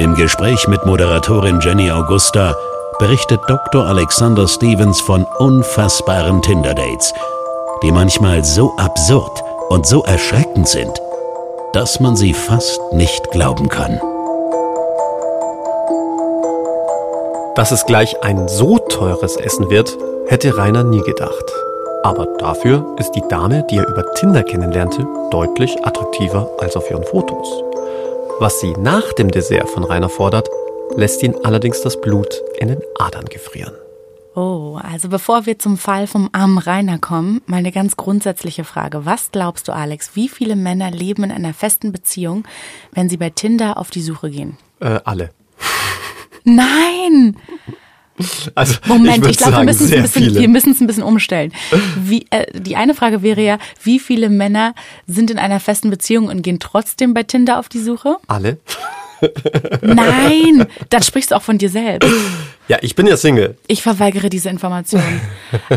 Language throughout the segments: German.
Im Gespräch mit Moderatorin Jenny Augusta berichtet Dr. Alexander Stevens von unfassbaren Tinder-Dates, die manchmal so absurd und so erschreckend sind, dass man sie fast nicht glauben kann. Dass es gleich ein so teures Essen wird, hätte Rainer nie gedacht. Aber dafür ist die Dame, die er über Tinder kennenlernte, deutlich attraktiver als auf ihren Fotos. Was sie nach dem Dessert von Rainer fordert, lässt ihn allerdings das Blut in den Adern gefrieren. Oh, also bevor wir zum Fall vom armen Rainer kommen, mal eine ganz grundsätzliche Frage. Was glaubst du, Alex, wie viele Männer leben in einer festen Beziehung, wenn sie bei Tinder auf die Suche gehen? Äh, alle. Nein! Also, Moment, ich, ich glaube, wir müssen es ein bisschen, viele. wir müssen es ein bisschen umstellen. Wie, äh, die eine Frage wäre ja, wie viele Männer sind in einer festen Beziehung und gehen trotzdem bei Tinder auf die Suche? Alle? Nein, dann sprichst du auch von dir selbst. Ja, ich bin ja Single. Ich verweigere diese Information.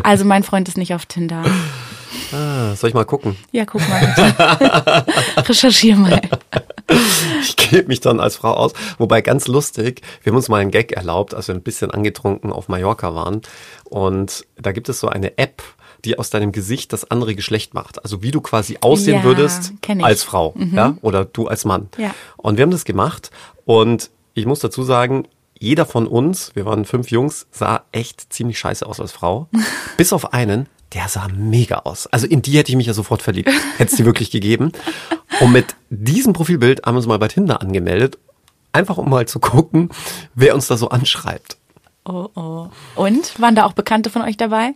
Also mein Freund ist nicht auf Tinder. Ah, soll ich mal gucken? Ja, guck mal. Recherchier mal. Ich gebe mich dann als Frau aus. Wobei ganz lustig, wir haben uns mal einen Gag erlaubt, als wir ein bisschen angetrunken auf Mallorca waren. Und da gibt es so eine App, die aus deinem Gesicht das andere Geschlecht macht. Also wie du quasi aussehen Ja, würdest als Frau, ja, oder du als Mann. Ja. Und wir haben das gemacht und ich muss dazu sagen, jeder von uns, wir waren fünf Jungs, sah echt ziemlich scheiße aus als Frau. Bis auf einen, der sah mega aus. Also in die hätte ich mich ja sofort verliebt. Hätte es die wirklich gegeben. Und mit diesem Profilbild haben wir uns mal bei Tinder angemeldet. Einfach um mal zu gucken, wer uns da so anschreibt. Oh, oh. Und? Waren da auch Bekannte von euch dabei?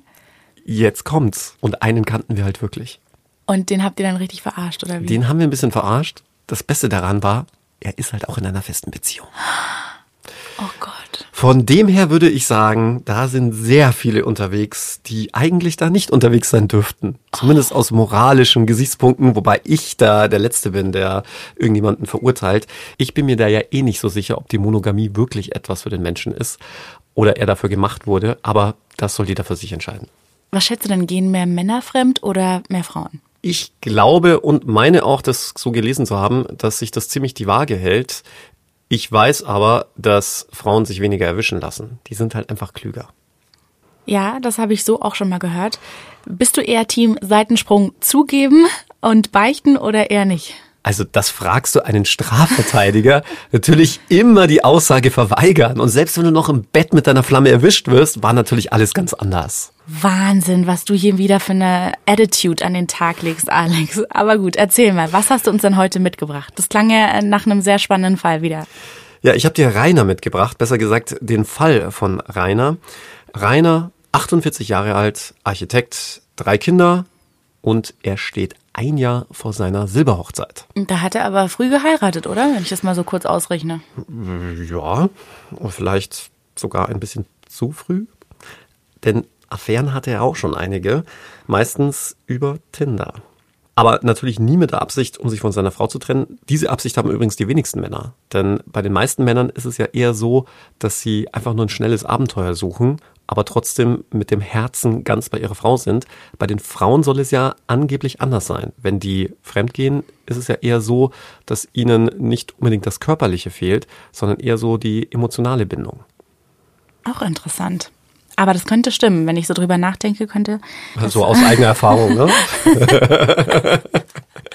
Jetzt kommt's. Und einen kannten wir halt wirklich. Und den habt ihr dann richtig verarscht, oder wie? Den haben wir ein bisschen verarscht. Das Beste daran war, er ist halt auch in einer festen Beziehung. oh Gott. Von dem her würde ich sagen, da sind sehr viele unterwegs, die eigentlich da nicht unterwegs sein dürften. Zumindest aus moralischen Gesichtspunkten, wobei ich da der Letzte bin, der irgendjemanden verurteilt. Ich bin mir da ja eh nicht so sicher, ob die Monogamie wirklich etwas für den Menschen ist oder er dafür gemacht wurde, aber das soll jeder für sich entscheiden. Was schätzt du denn, gehen mehr Männer fremd oder mehr Frauen? Ich glaube und meine auch, das so gelesen zu haben, dass sich das ziemlich die Waage hält. Ich weiß aber, dass Frauen sich weniger erwischen lassen. Die sind halt einfach klüger. Ja, das habe ich so auch schon mal gehört. Bist du eher Team Seitensprung zugeben und beichten oder eher nicht? Also das fragst du einen Strafverteidiger. natürlich immer die Aussage verweigern. Und selbst wenn du noch im Bett mit deiner Flamme erwischt wirst, war natürlich alles ganz anders. Wahnsinn, was du hier wieder für eine Attitude an den Tag legst, Alex. Aber gut, erzähl mal, was hast du uns denn heute mitgebracht? Das klang ja nach einem sehr spannenden Fall wieder. Ja, ich habe dir Rainer mitgebracht, besser gesagt den Fall von Rainer. Rainer, 48 Jahre alt, Architekt, drei Kinder und er steht ein Jahr vor seiner Silberhochzeit. Da hat er aber früh geheiratet, oder? Wenn ich das mal so kurz ausrechne. Ja, vielleicht sogar ein bisschen zu früh. Denn Affären hatte er auch schon einige, meistens über Tinder. Aber natürlich nie mit der Absicht, um sich von seiner Frau zu trennen. Diese Absicht haben übrigens die wenigsten Männer. Denn bei den meisten Männern ist es ja eher so, dass sie einfach nur ein schnelles Abenteuer suchen, aber trotzdem mit dem Herzen ganz bei ihrer Frau sind. Bei den Frauen soll es ja angeblich anders sein. Wenn die fremdgehen, ist es ja eher so, dass ihnen nicht unbedingt das Körperliche fehlt, sondern eher so die emotionale Bindung. Auch interessant. Aber das könnte stimmen, wenn ich so drüber nachdenke, könnte. So aus eigener Erfahrung, ne?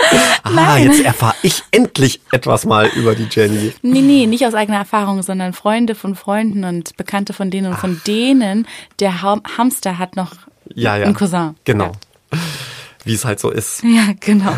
ah, Nein. jetzt erfahre ich endlich etwas mal über die Jenny. Nee, nee, nicht aus eigener Erfahrung, sondern Freunde von Freunden und Bekannte von denen und von denen, der Ham Hamster hat noch Ja, ja. einen Cousin. Genau. Wie es halt so ist. Ja, ja genau.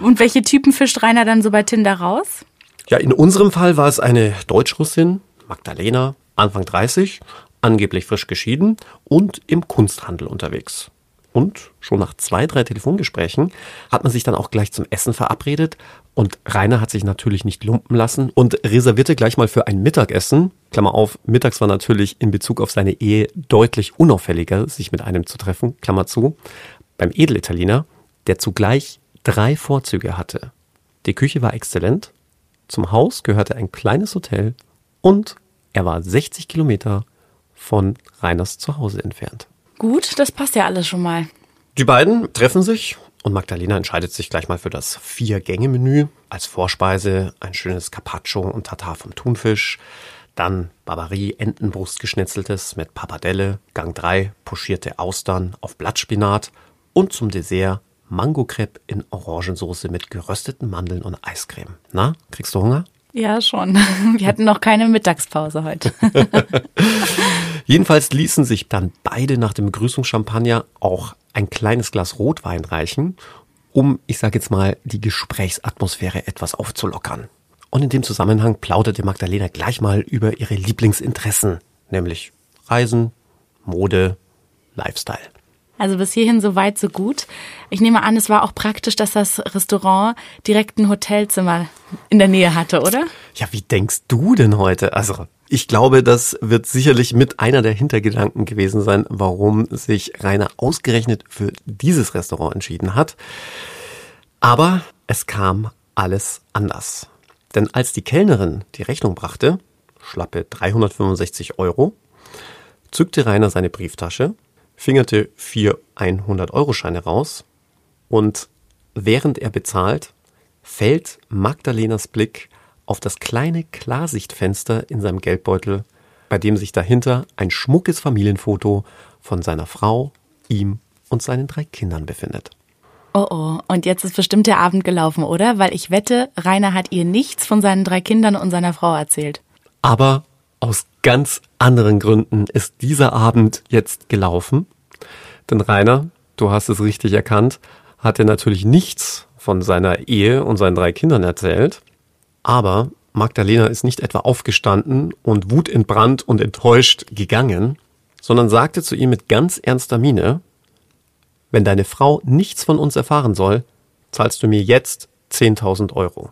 Und welche Typen fischt Rainer dann so bei Tinder raus? Ja, in unserem Fall war es eine Deutschrussin, Magdalena, Anfang 30, angeblich frisch geschieden und im Kunsthandel unterwegs. Und schon nach zwei, drei Telefongesprächen hat man sich dann auch gleich zum Essen verabredet. Und Rainer hat sich natürlich nicht lumpen lassen und reservierte gleich mal für ein Mittagessen. Klammer auf, mittags war natürlich in Bezug auf seine Ehe deutlich unauffälliger, sich mit einem zu treffen. Klammer zu. Beim Edelitaliener, der zugleich drei Vorzüge hatte. Die Küche war exzellent. Zum Haus gehörte ein kleines Hotel und er war 60 Kilometer von Reiners Zuhause entfernt. Gut, das passt ja alles schon mal. Die beiden treffen sich und Magdalena entscheidet sich gleich mal für das Vier-Gänge-Menü. Als Vorspeise ein schönes Carpaccio und Tatar vom Thunfisch. Dann Barbarie, Entenbrust geschnetzeltes mit Pappardelle. Gang 3, pochierte Austern auf Blattspinat. Und zum Dessert Mango-Crepe in Orangensauce mit gerösteten Mandeln und Eiscreme. Na, kriegst du Hunger? Ja, schon. Wir hatten noch keine Mittagspause heute. Jedenfalls ließen sich dann beide nach dem Begrüßungschampagner auch ein kleines Glas Rotwein reichen, um, ich sage jetzt mal, die Gesprächsatmosphäre etwas aufzulockern. Und in dem Zusammenhang plauderte Magdalena gleich mal über ihre Lieblingsinteressen, nämlich Reisen, Mode, Lifestyle. Also bis hierhin so weit, so gut. Ich nehme an, es war auch praktisch, dass das Restaurant direkt ein Hotelzimmer in der Nähe hatte, oder? Ja, wie denkst du denn heute? Also, ich glaube, das wird sicherlich mit einer der Hintergedanken gewesen sein, warum sich Rainer ausgerechnet für dieses Restaurant entschieden hat. Aber es kam alles anders. Denn als die Kellnerin die Rechnung brachte, schlappe 365 Euro, zückte Rainer seine Brieftasche fingerte vier 100-Euro-Scheine raus und während er bezahlt, fällt Magdalenas Blick auf das kleine Klarsichtfenster in seinem Geldbeutel, bei dem sich dahinter ein schmuckes Familienfoto von seiner Frau, ihm und seinen drei Kindern befindet. Oh oh, und jetzt ist bestimmt der Abend gelaufen, oder? Weil ich wette, Rainer hat ihr nichts von seinen drei Kindern und seiner Frau erzählt. Aber aus ganz anderen Gründen ist dieser Abend jetzt gelaufen. Denn Rainer, du hast es richtig erkannt, hat er natürlich nichts von seiner Ehe und seinen drei Kindern erzählt. Aber Magdalena ist nicht etwa aufgestanden und wutentbrannt und enttäuscht gegangen, sondern sagte zu ihm mit ganz ernster Miene, wenn deine Frau nichts von uns erfahren soll, zahlst du mir jetzt 10.000 Euro.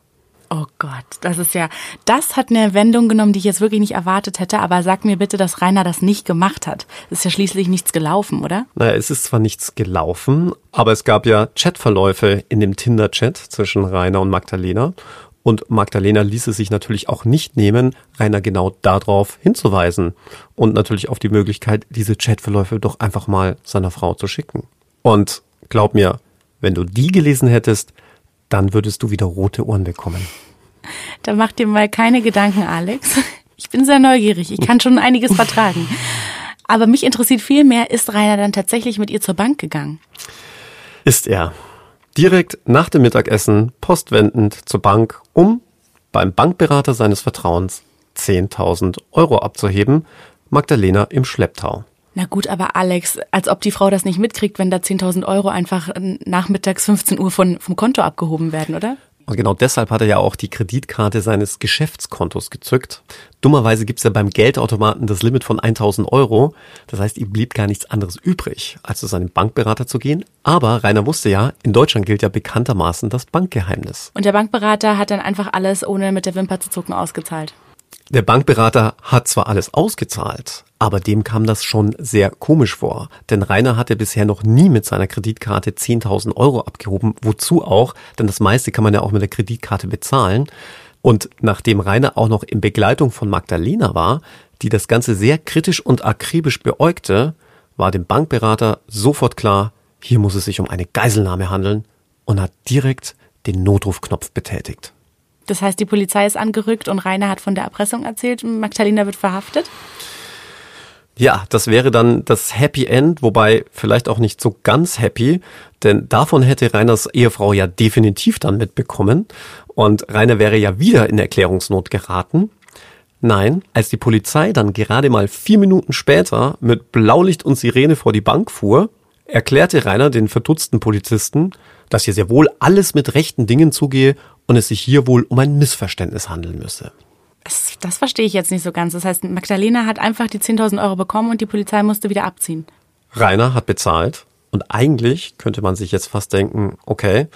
Oh Gott, das ist ja, das hat eine Wendung genommen, die ich jetzt wirklich nicht erwartet hätte, aber sag mir bitte, dass Rainer das nicht gemacht hat. Es ist ja schließlich nichts gelaufen, oder? Naja, es ist zwar nichts gelaufen, aber es gab ja Chatverläufe in dem Tinder-Chat zwischen Rainer und Magdalena. Und Magdalena ließ es sich natürlich auch nicht nehmen, Rainer genau darauf hinzuweisen und natürlich auf die Möglichkeit, diese Chatverläufe doch einfach mal seiner Frau zu schicken. Und glaub mir, wenn du die gelesen hättest, dann würdest du wieder rote Ohren bekommen. Da mach dir mal keine Gedanken, Alex. Ich bin sehr neugierig. Ich kann schon einiges vertragen. Aber mich interessiert viel mehr, ist Rainer dann tatsächlich mit ihr zur Bank gegangen? Ist er. Direkt nach dem Mittagessen postwendend zur Bank, um beim Bankberater seines Vertrauens 10.000 Euro abzuheben, Magdalena im Schlepptau. Na gut, aber Alex, als ob die Frau das nicht mitkriegt, wenn da 10.000 Euro einfach nachmittags 15 Uhr von, vom Konto abgehoben werden, oder? Und genau deshalb hat er ja auch die Kreditkarte seines Geschäftskontos gezückt. Dummerweise gibt's ja beim Geldautomaten das Limit von 1000 Euro. Das heißt, ihm blieb gar nichts anderes übrig, als zu seinem Bankberater zu gehen. Aber Rainer wusste ja, in Deutschland gilt ja bekanntermaßen das Bankgeheimnis. Und der Bankberater hat dann einfach alles ohne mit der Wimper zu zucken ausgezahlt. Der Bankberater hat zwar alles ausgezahlt, aber dem kam das schon sehr komisch vor. Denn Rainer hatte bisher noch nie mit seiner Kreditkarte 10.000 Euro abgehoben. Wozu auch? Denn das meiste kann man ja auch mit der Kreditkarte bezahlen. Und nachdem Rainer auch noch in Begleitung von Magdalena war, die das Ganze sehr kritisch und akribisch beäugte, war dem Bankberater sofort klar, hier muss es sich um eine Geiselnahme handeln und hat direkt den Notrufknopf betätigt. Das heißt, die Polizei ist angerückt und Rainer hat von der Erpressung erzählt und Magdalena wird verhaftet? Ja, das wäre dann das Happy End, wobei vielleicht auch nicht so ganz happy, denn davon hätte Rainers Ehefrau ja definitiv dann mitbekommen und Rainer wäre ja wieder in Erklärungsnot geraten. Nein, als die Polizei dann gerade mal vier Minuten später mit Blaulicht und Sirene vor die Bank fuhr, erklärte Rainer den verdutzten Polizisten, dass hier sehr wohl alles mit rechten Dingen zugehe und es sich hier wohl um ein Missverständnis handeln müsse. Das, das verstehe ich jetzt nicht so ganz. Das heißt, Magdalena hat einfach die 10.000 Euro bekommen und die Polizei musste wieder abziehen. Rainer hat bezahlt Und eigentlich könnte man sich jetzt fast denken, okay,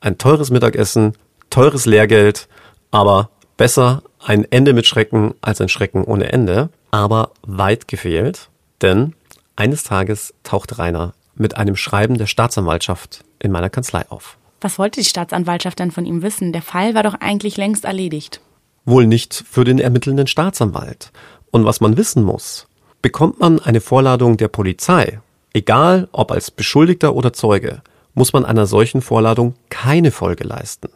ein teures Mittagessen, teures Lehrgeld, aber besser ein Ende mit Schrecken als ein Schrecken ohne Ende. Aber weit gefehlt, denn eines Tages taucht Rainer mit einem Schreiben der Staatsanwaltschaft in meiner Kanzlei auf. Was wollte die Staatsanwaltschaft denn von ihm wissen? Der Fall war doch eigentlich längst erledigt. Wohl nicht für den ermittelnden Staatsanwalt. Und was man wissen muss, bekommt man eine Vorladung der Polizei, egal ob als Beschuldigter oder Zeuge, muss man einer solchen Vorladung keine Folge leisten.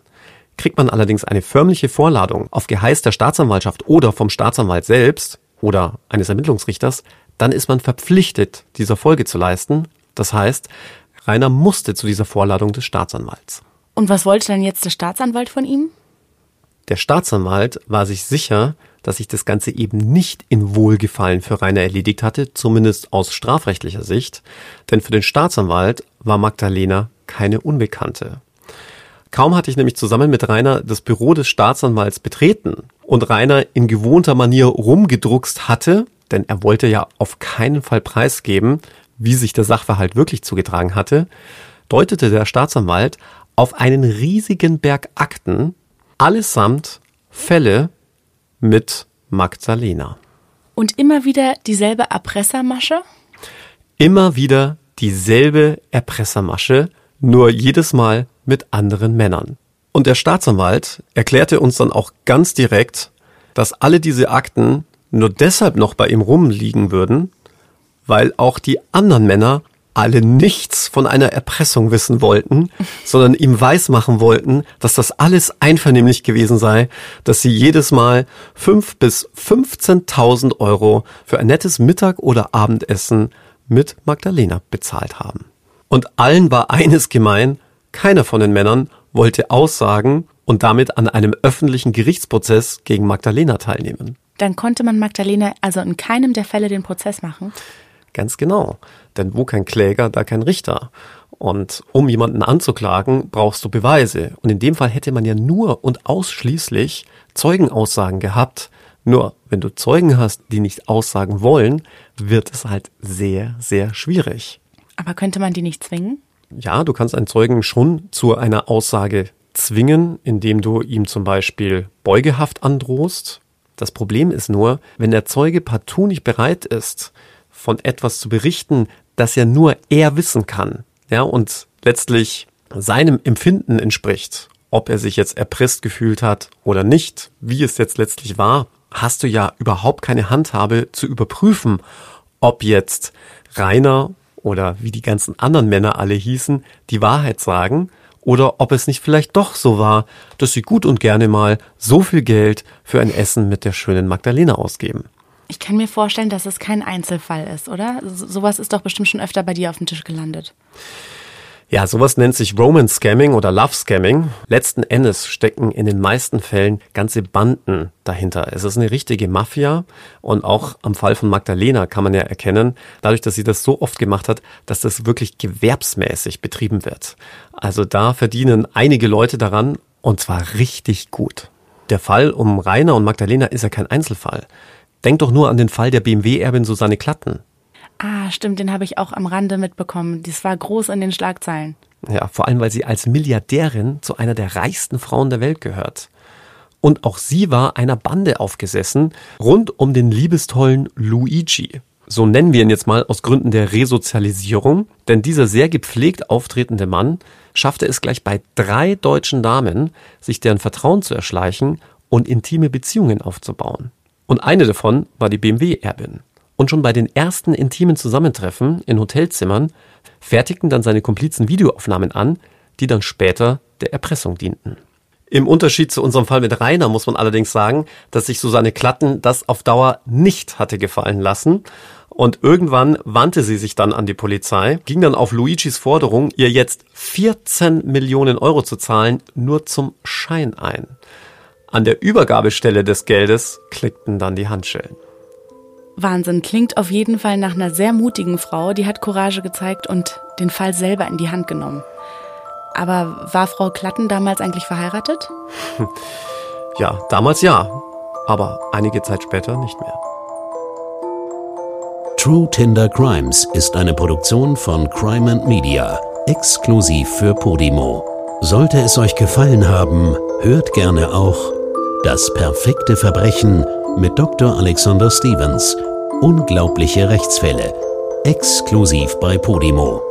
Kriegt man allerdings eine förmliche Vorladung auf Geheiß der Staatsanwaltschaft oder vom Staatsanwalt selbst oder eines Ermittlungsrichters, dann ist man verpflichtet, dieser Folge zu leisten. Das heißt, Rainer musste zu dieser Vorladung des Staatsanwalts. Und was wollte denn jetzt der Staatsanwalt von ihm? Der Staatsanwalt war sich sicher, dass sich das Ganze eben nicht in Wohlgefallen für Rainer erledigt hatte, zumindest aus strafrechtlicher Sicht, denn für den Staatsanwalt war Magdalena keine Unbekannte. Kaum hatte ich nämlich zusammen mit Rainer das Büro des Staatsanwalts betreten und Rainer in gewohnter Manier rumgedruckst hatte, denn er wollte ja auf keinen Fall preisgeben, wie sich der Sachverhalt wirklich zugetragen hatte, deutete der Staatsanwalt auf einen riesigen Berg Akten, allesamt Fälle mit Magdalena. Und immer wieder dieselbe Erpressermasche? Immer wieder dieselbe Erpressermasche, nur jedes Mal mit anderen Männern. Und der Staatsanwalt erklärte uns dann auch ganz direkt, dass alle diese Akten nur deshalb noch bei ihm rumliegen würden, weil auch die anderen Männer alle nichts von einer Erpressung wissen wollten, sondern ihm weismachen wollten, dass das alles einvernehmlich gewesen sei, dass sie jedes Mal fünf bis 15.000 Euro für ein nettes Mittag- oder Abendessen mit Magdalena bezahlt haben. Und allen war eines gemein, keiner von den Männern wollte aussagen und damit an einem öffentlichen Gerichtsprozess gegen Magdalena teilnehmen. Dann konnte man Magdalena also in keinem der Fälle den Prozess machen? Ganz genau. Denn wo kein Kläger, da kein Richter. Und um jemanden anzuklagen, brauchst du Beweise. Und in dem Fall hätte man ja nur und ausschließlich Zeugenaussagen gehabt. Nur wenn du Zeugen hast, die nicht aussagen wollen, wird es halt sehr, sehr schwierig. Aber könnte man die nicht zwingen? Ja, du kannst einen Zeugen schon zu einer Aussage zwingen, indem du ihm zum Beispiel Beugehaft androhst. Das Problem ist nur, wenn der Zeuge partout nicht bereit ist, von etwas zu berichten, das ja nur er wissen kann, ja, und letztlich seinem Empfinden entspricht, ob er sich jetzt erpresst gefühlt hat oder nicht, wie es jetzt letztlich war, hast du ja überhaupt keine Handhabe zu überprüfen, ob jetzt Rainer oder wie die ganzen anderen Männer alle hießen, die Wahrheit sagen oder ob es nicht vielleicht doch so war, dass sie gut und gerne mal so viel Geld für ein Essen mit der schönen Magdalena ausgeben. Ich kann mir vorstellen, dass es kein Einzelfall ist, oder? So, sowas ist doch bestimmt schon öfter bei dir auf dem Tisch gelandet. Ja, sowas nennt sich Roman Scamming oder Love Scamming. Letzten Endes stecken in den meisten Fällen ganze Banden dahinter. Es ist eine richtige Mafia und auch am Fall von Magdalena kann man ja erkennen, dadurch, dass sie das so oft gemacht hat, dass das wirklich gewerbsmäßig betrieben wird. Also da verdienen einige Leute daran und zwar richtig gut. Der Fall um Rainer und Magdalena ist ja kein Einzelfall. Denk doch nur an den Fall der BMW-Erbin Susanne Klatten. Ah, stimmt, den habe ich auch am Rande mitbekommen. Das war groß in den Schlagzeilen. Ja, vor allem, weil sie als Milliardärin zu einer der reichsten Frauen der Welt gehört. Und auch sie war einer Bande aufgesessen, rund um den liebestollen Luigi. So nennen wir ihn jetzt mal aus Gründen der Resozialisierung, denn dieser sehr gepflegt auftretende Mann schaffte es gleich bei drei deutschen Damen, sich deren Vertrauen zu erschleichen und intime Beziehungen aufzubauen. Und eine davon war die BMW-Erbin. Und schon bei den ersten intimen Zusammentreffen in Hotelzimmern fertigten dann seine Komplizen Videoaufnahmen an, die dann später der Erpressung dienten. Im Unterschied zu unserem Fall mit Rainer muss man allerdings sagen, dass sich Susanne Klatten das auf Dauer nicht hatte gefallen lassen. Und irgendwann wandte sie sich dann an die Polizei, ging dann auf Luigis Forderung, ihr jetzt 14 Millionen Euro zu zahlen, nur zum Schein ein. An der Übergabestelle des Geldes klickten dann die Handschellen. Wahnsinn, klingt auf jeden Fall nach einer sehr mutigen Frau, die hat Courage gezeigt und den Fall selber in die Hand genommen. Aber war Frau Klatten damals eigentlich verheiratet? Ja, damals ja, aber einige Zeit später nicht mehr. True Tinder Crimes ist eine Produktion von Crime and Media, exklusiv für Podimo. Sollte es euch gefallen haben, hört gerne auch Das perfekte Verbrechen mit Dr. Alexander Stevens. Unglaubliche Rechtsfälle. Exklusiv bei Podimo.